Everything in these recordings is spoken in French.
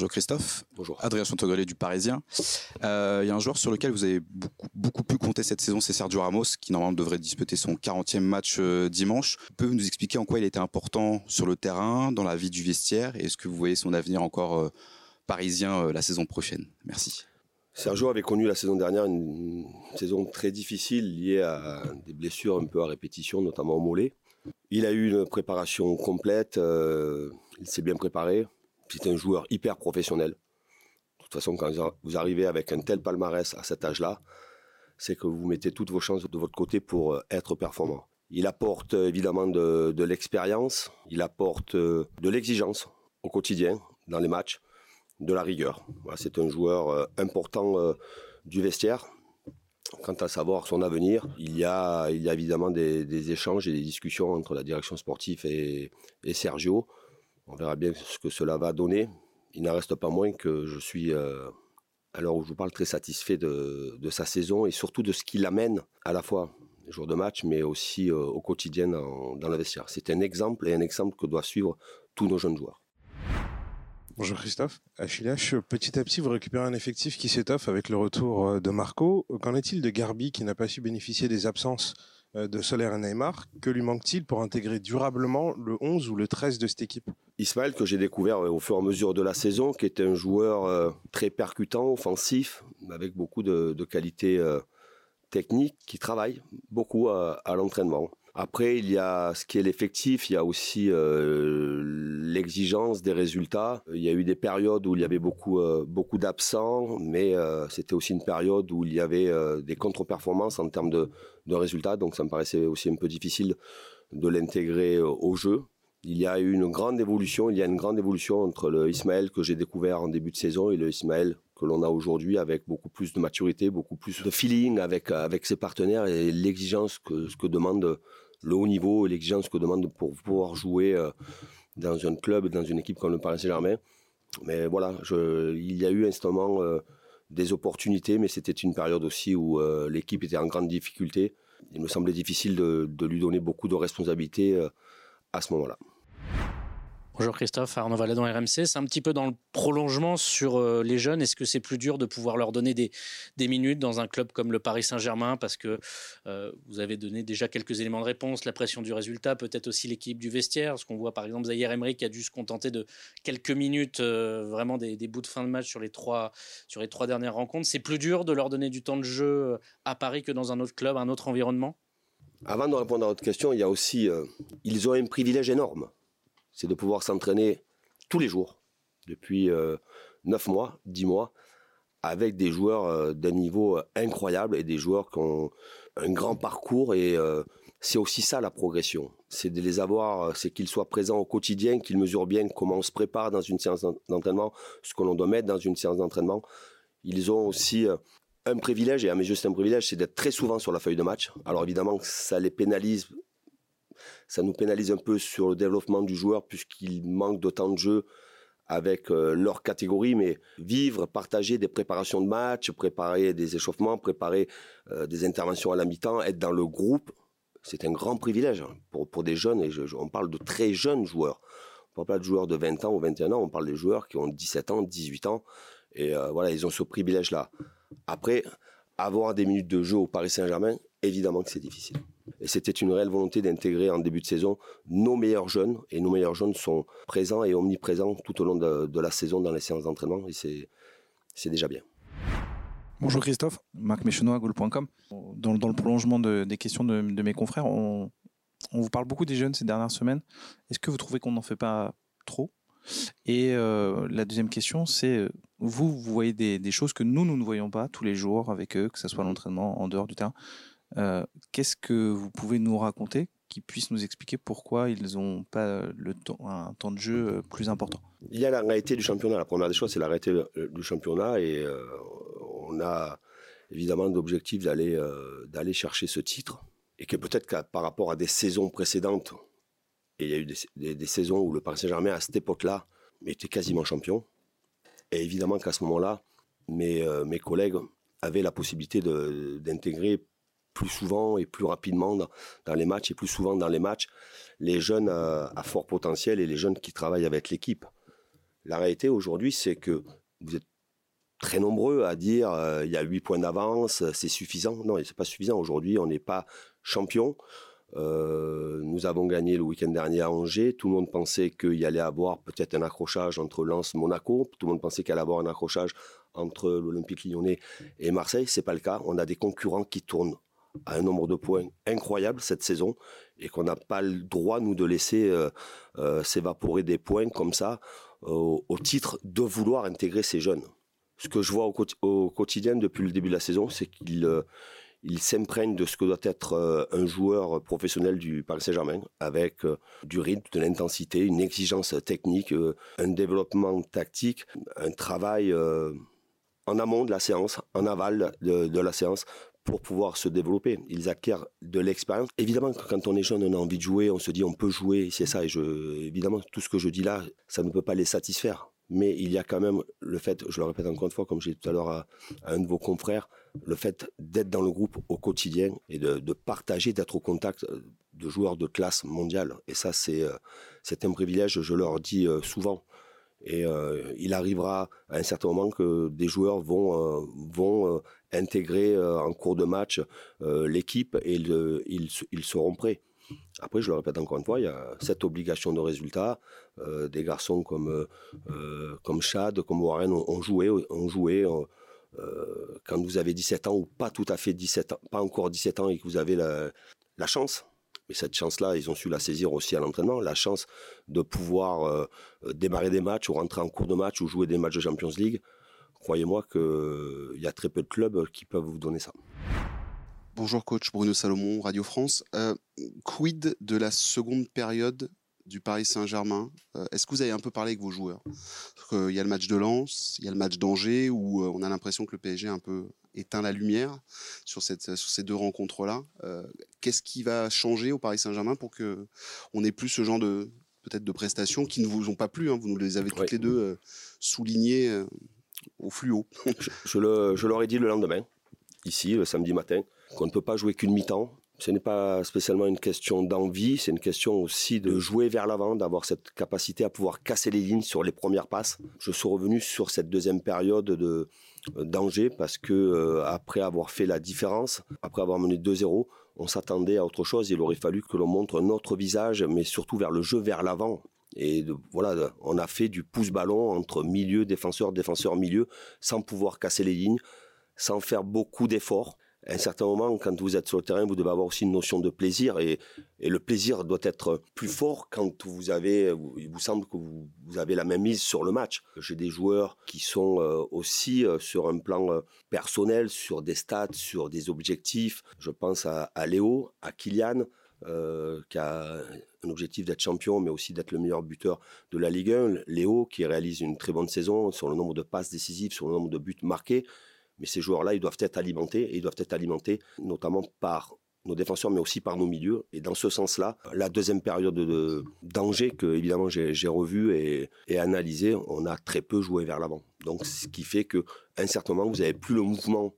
Bonjour Christophe. Bonjour. Adrien Chantegrelet du Parisien. Euh, Il y a un joueur sur lequel vous avez beaucoup, beaucoup pu compter cette saison, c'est Sergio Ramos, qui normalement devrait disputer son 40e match euh, dimanche. Pouvez-vous nous expliquer en quoi il était important sur le terrain, dans la vie du vestiaire, et est-ce que vous voyez son avenir encore euh, parisien la saison prochaine? Merci. Sergio avait connu la saison dernière une, une saison très difficile liée à des blessures un peu à répétition, notamment au mollet. Il a eu une préparation complète, il s'est bien préparé. C'est un joueur hyper professionnel. De toute façon, quand vous arrivez avec un tel palmarès à cet âge-là, c'est que vous mettez toutes vos chances de votre côté pour euh, être performant. Il apporte euh, évidemment de, l'expérience, il apporte euh, de l'exigence au quotidien dans les matchs, de la rigueur. C'est un joueur important du vestiaire. Quant à savoir son avenir, il y a, évidemment des, échanges et des discussions entre la direction sportive et Sergio. On verra bien ce que cela va donner. Il n'en reste pas moins que je suis, euh, à l'heure où je vous parle, très satisfait de, sa saison et surtout de ce qu'il amène à la fois les jours de match, mais aussi euh, au quotidien dans, le vestiaire. C'est un exemple et un exemple que doivent suivre tous nos jeunes joueurs. Bonjour Christophe. Achille H, petit à petit, vous récupérez un effectif qui s'étoffe avec le retour euh, de Marco. Qu'en est-il de Garbi qui n'a pas su bénéficier des absences de Soler et Neymar Que lui manque-t-il pour intégrer durablement le 11 ou le 13 de cette équipe? Ismaël, que j'ai découvert euh, au fur et à mesure de la saison, qui est un joueur euh, très percutant, offensif, avec beaucoup de, qualités euh, techniques, qui travaille beaucoup à l'entraînement. Après, il y a ce qui est l'effectif, il y a aussi euh, l'exigence des résultats. Il y a eu des périodes où il y avait beaucoup, euh, d'absents, mais euh, c'était aussi une période où il y avait des contre-performances en termes de, de résultats, donc ça me paraissait aussi un peu difficile de l'intégrer au jeu. Il y a eu une grande évolution, il y a une grande évolution entre le Ismaël que j'ai découvert en début de saison et le Ismaël que l'on a aujourd'hui avec beaucoup plus de maturité, beaucoup plus de feeling avec avec ses partenaires et l'exigence que ce que demande le haut niveau, l'exigence que demande pour pouvoir jouer euh, dans un club, dans une équipe comme le Paris Saint-Germain. Mais voilà, il y a eu instamment euh, des opportunités, mais c'était une période aussi où euh, l'équipe était en grande difficulté. Il me semblait difficile de, lui donner beaucoup de responsabilités à ce moment-là. Bonjour Christophe, Arnaud Valadon RMC. C'est un petit peu dans le prolongement sur euh, les jeunes. Est-ce que c'est plus dur de pouvoir leur donner des, minutes dans un club comme le Paris Saint-Germain? Parce que euh, vous avez donné déjà quelques éléments de réponse, la pression du résultat, peut-être aussi l'équipe du vestiaire. Ce qu'on voit par exemple Zahir Emery qui a dû se contenter de quelques minutes, euh, vraiment des, bouts de fin de match sur les trois dernières rencontres. C'est plus dur de leur donner du temps de jeu à Paris que dans un autre club, un autre environnement? Avant de répondre à votre question, il y a aussi, euh, ils ont un privilège énorme c'est de pouvoir s'entraîner tous les jours, depuis euh, 9 mois, 10 mois, avec des joueurs euh, d'un niveau euh, incroyable et des joueurs qui ont un grand parcours. Et c'est aussi ça la progression. C'est de les avoir, c'est qu'ils soient présents au quotidien, qu'ils mesurent bien comment on se prépare dans une séance d'entraînement, ce que l'on doit mettre dans une séance d'entraînement. Ils ont aussi un privilège, et à mes yeux c'est un privilège, c'est d'être très souvent sur la feuille de match. Alors évidemment, ça les pénalise ça nous pénalise un peu sur le développement du joueur puisqu'il manque de temps de jeu avec euh, leur catégorie, mais vivre, partager des préparations de match, préparer des échauffements, préparer euh, des interventions à la mi-temps, être dans le groupe, c'est un grand privilège pour, pour des jeunes, et on parle de très jeunes joueurs. On parle pas de joueurs de 20 ans ou 21 ans, on parle des joueurs qui ont 17 ans, 18 ans, et euh, voilà, ils ont ce privilège-là. Après, avoir des minutes de jeu au Paris Saint-Germain, évidemment que c'est difficile. Et c'était une réelle volonté d'intégrer en début de saison nos meilleurs jeunes. Et nos meilleurs jeunes sont présents et omniprésents tout au long de, la saison dans les séances d'entraînement. Et c'est, déjà bien. Bonjour Christophe, Marc Méchenois, Goal.com. Dans, dans, le prolongement de, des questions de, de mes confrères, on, on, vous parle beaucoup des jeunes ces dernières semaines. Est-ce que vous trouvez qu'on n'en fait pas trop? Et euh, la deuxième question, c'est vous, vous voyez des, des, choses que nous, nous ne voyons pas tous les jours avec eux, que ce soit l'entraînement en dehors du terrain. Euh, Qu'est-ce que vous pouvez nous raconter qui puisse nous expliquer pourquoi ils n'ont pas le temps, un temps de jeu plus important? Il y a la réalité du championnat. La première des choses, c'est la réalité du championnat et euh, on a évidemment l'objectif d'aller euh, d'aller chercher ce titre et que peut-être par rapport à des saisons précédentes, et il y a eu des, saisons où le Paris Saint-Germain à cette époque-là était quasiment champion. Et évidemment qu'à ce moment-là, mes, euh, collègues avaient la possibilité d'intégrer plus souvent et plus rapidement dans, les matchs et plus souvent dans les matchs les jeunes à, à, fort potentiel et les jeunes qui travaillent avec l'équipe. La réalité aujourd'hui, c'est que vous êtes très nombreux à dire euh, il y a 8 points d'avance, c'est suffisant. Non, c'est pas suffisant. Aujourd'hui, on n'est pas champion. Euh, nous avons gagné le week-end dernier à Angers. Tout le monde pensait qu'il y allait avoir peut-être un accrochage entre Lens Monaco. Tout le monde pensait qu'il allait avoir un accrochage entre l'Olympique lyonnais et Marseille. C'est pas le cas. On a des concurrents qui tournent à un nombre de points incroyable cette saison et qu'on n'a pas le droit, nous, de laisser euh, euh, s'évaporer des points comme ça au titre de vouloir intégrer ces jeunes. Ce que je vois au, quotidien depuis le début de la saison, c'est qu'il il s'imprègne de ce que doit être euh, un joueur professionnel du Paris Saint-Germain, avec euh, du rythme, de l'intensité, une exigence technique, euh, un développement tactique, un travail en amont de la séance, en aval de, la séance, pour pouvoir se développer. Ils acquièrent de l'expérience. Évidemment, quand on est jeune, on a envie de jouer, on se dit on peut jouer, c'est ça. Et évidemment, tout ce que je dis là, ça ne peut pas les satisfaire mais il y a quand même le fait, je le répète encore une fois, comme j'ai dit tout à l'heure à, un de vos confrères, le fait d'être dans le groupe au quotidien et de, partager, d'être au contact euh, de joueurs de classe mondiale. Et ça, c'est euh, un privilège, je leur dis euh, souvent. Et il arrivera à un certain moment que des joueurs vont, vont intégrer en cours de match l'équipe et ils, ils seront prêts. Après, je le répète encore une fois, il y a cette obligation de résultat. Euh, des garçons comme, euh, euh, comme Chad, comme Warren ont, joué, ont joué quand vous avez 17 ans ou pas tout à fait 17 ans, pas encore 17 ans et que vous avez la, la chance. Mais cette chance-là, ils ont su la saisir aussi à l'entraînement, la chance de pouvoir démarrer des matchs ou rentrer en cours de match ou jouer des matchs de Champions League. Croyez-moi qu'il y a très peu de clubs qui peuvent vous donner ça. Bonjour coach Bruno Salomon, Radio France. Euh, quid de la seconde période du Paris Saint-Germain? Euh, Est-ce que vous avez un peu parlé avec vos joueurs? Il y a le match de Lens, il y a le match d'Angers où euh, on a l'impression que le PSG a un peu éteint la lumière sur, cette, sur ces deux rencontres-là. Qu'est-ce qui va changer au Paris Saint-Germain pour que on ait plus ce genre de peut-être de prestations qui ne vous ont pas plu hein? Vous nous les avez toutes les deux soulignées au fluo. je, je, le, je leur ai dit le lendemain, ici, le samedi matin qu'on ne peut pas jouer qu'une mi-temps. Ce n'est pas spécialement une question d'envie, c'est une question aussi de jouer vers l'avant, d'avoir cette capacité à pouvoir casser les lignes sur les premières passes. Je suis revenu sur cette deuxième période de euh, danger parce que euh, après avoir fait la différence, après avoir mené 2-0, on s'attendait à autre chose. Il aurait fallu que l'on montre notre visage, mais surtout vers le jeu vers l'avant. Et voilà, on a fait du pouce-ballon entre milieu, défenseur, défenseur, milieu, sans pouvoir casser les lignes, sans faire beaucoup d'efforts à un certain moment, quand vous êtes sur le terrain, vous devez avoir aussi une notion de plaisir et, le plaisir doit être plus fort quand vous avez, il vous semble que vous, avez la même mise sur le match. J'ai des joueurs qui sont euh, aussi euh, sur un plan euh, personnel, sur des stats, sur des objectifs. Je pense à, Léo, à Kylian, qui a un objectif d'être champion, mais aussi d'être le meilleur buteur de la Ligue 1. Léo, qui réalise une très bonne saison sur le nombre de passes décisives, sur le nombre de buts marqués. Mais ces joueurs-là, ils doivent être alimentés, et ils doivent être alimentés notamment par nos défenseurs, mais aussi par nos milieux. Et dans ce sens-là, la deuxième période de danger que évidemment j'ai revu et, et, analysé, on a très peu joué vers l'avant. Donc ce qui fait que un certain moment, vous n'avez plus le mouvement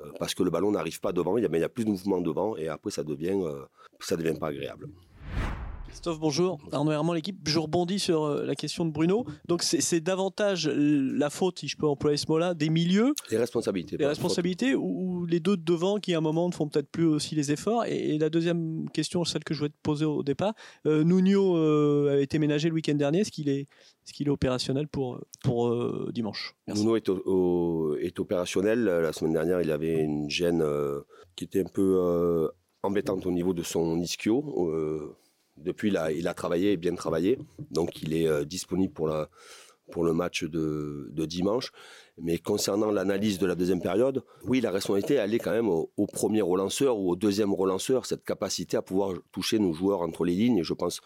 euh, parce que le ballon n'arrive pas devant. Il y, a, il y a plus de mouvement devant et après ça devient euh, ça devient pas agréable. Christophe, bonjour. Arnaud Herman, l'équipe. Je rebondis sur euh, la question de Bruno. Donc, c'est davantage la faute, si je peux employer ce mot-là, des milieux. Les responsabilités. Les responsabilités ou, les deux de devant qui, à un moment, ne font peut-être plus aussi les efforts. Et, la deuxième question, celle que je voulais te poser au départ. Euh, Nuno euh, a été ménagé le week-end dernier. Est-ce qu'il est, est, qu'il est opérationnel pour, pour dimanche? Nuno est, est, opérationnel. La semaine dernière, il avait une gêne qui était un peu embêtante au niveau de son ischio depuis, il a, il a travaillé bien travaillé. Donc, il est euh, disponible pour, la, pour le match de, de dimanche. Mais concernant l'analyse de la deuxième période, oui, la responsabilité, elle est quand même au, premier relanceur ou au deuxième relanceur, cette capacité à pouvoir toucher nos joueurs entre les lignes. Et je pense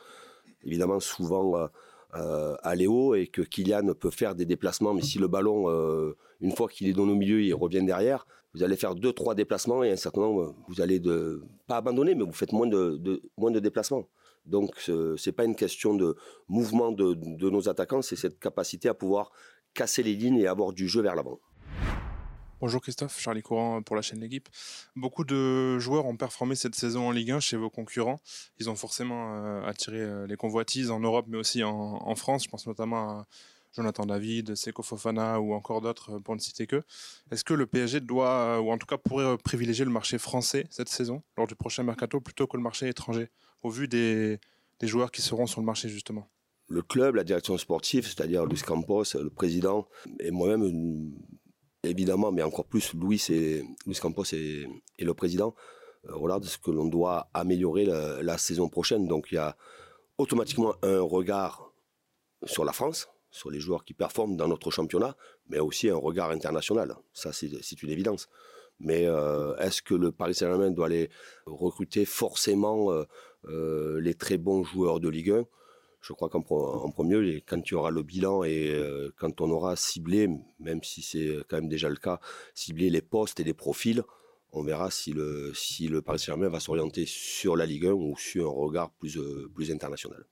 évidemment souvent euh, à Léo et que Kylian peut faire des déplacements, mais si le ballon, euh, une fois qu'il est dans nos milieux, il revient derrière, vous allez faire deux, trois déplacements et à un certain moment, vous allez de, pas abandonner, mais vous faites moins de moins de déplacements. Donc, ce n'est pas une question de mouvement de, nos attaquants, c'est cette capacité à pouvoir casser les lignes et avoir du jeu vers l'avant. Bonjour Christophe, Charlie Courant pour la chaîne L'équipe. Beaucoup de joueurs ont performé cette saison en Ligue 1 chez vos concurrents. Ils ont forcément euh, attiré euh, les convoitises en Europe mais aussi en, France. Je pense notamment à Jonathan David, Seko Fofana ou encore d'autres pour ne citer que. Est-ce que le PSG doit, ou en tout cas pourrait privilégier le marché français cette saison lors du prochain mercato plutôt que le marché étranger au vu des, joueurs qui seront sur le marché justement? Le club, la direction sportive, c'est-à-dire Luis Campos, le président, et moi-même, évidemment, mais encore plus Luis, et, Luis Campos et, le président, euh, regardent ce que l'on doit améliorer la, saison prochaine. Donc il y a automatiquement un regard sur la France, sur les joueurs qui performent dans notre championnat, mais aussi un regard international. Ça, c'est une évidence. Mais euh, est-ce que le Paris Saint-Germain doit aller recruter forcément euh, les très bons joueurs de Ligue 1 je crois qu'en premier, quand tu auras le bilan et euh, quand on aura ciblé, même si c'est quand même déjà le cas, ciblé les postes et les profils, on verra si le, Paris Saint-Germain va s'orienter sur la Ligue 1 ou sur un regard euh, plus international.